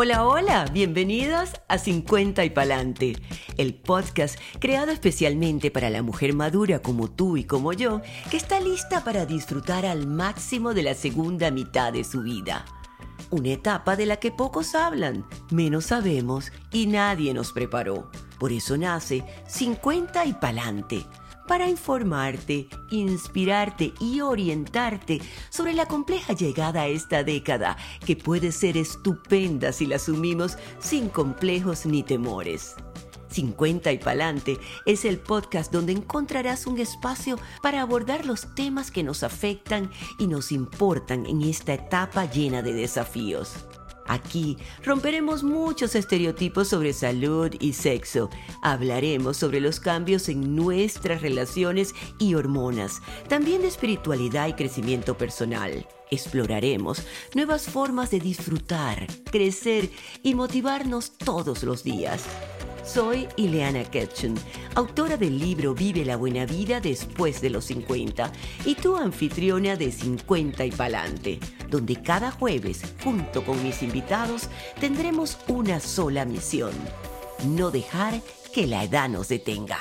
Hola, hola, bienvenidos a 50 y Palante, el podcast creado especialmente para la mujer madura como tú y como yo, que está lista para disfrutar al máximo de la segunda mitad de su vida. Una etapa de la que pocos hablan, menos sabemos y nadie nos preparó. Por eso nace 50 y Palante para informarte, inspirarte y orientarte sobre la compleja llegada a esta década que puede ser estupenda si la asumimos sin complejos ni temores. 50 y Palante es el podcast donde encontrarás un espacio para abordar los temas que nos afectan y nos importan en esta etapa llena de desafíos. Aquí romperemos muchos estereotipos sobre salud y sexo. Hablaremos sobre los cambios en nuestras relaciones y hormonas, también de espiritualidad y crecimiento personal. Exploraremos nuevas formas de disfrutar, crecer y motivarnos todos los días. Soy Ileana Ketchum, autora del libro Vive la buena vida después de los 50 y tu anfitriona de 50 y Palante, donde cada jueves, junto con mis invitados, tendremos una sola misión, no dejar que la edad nos detenga.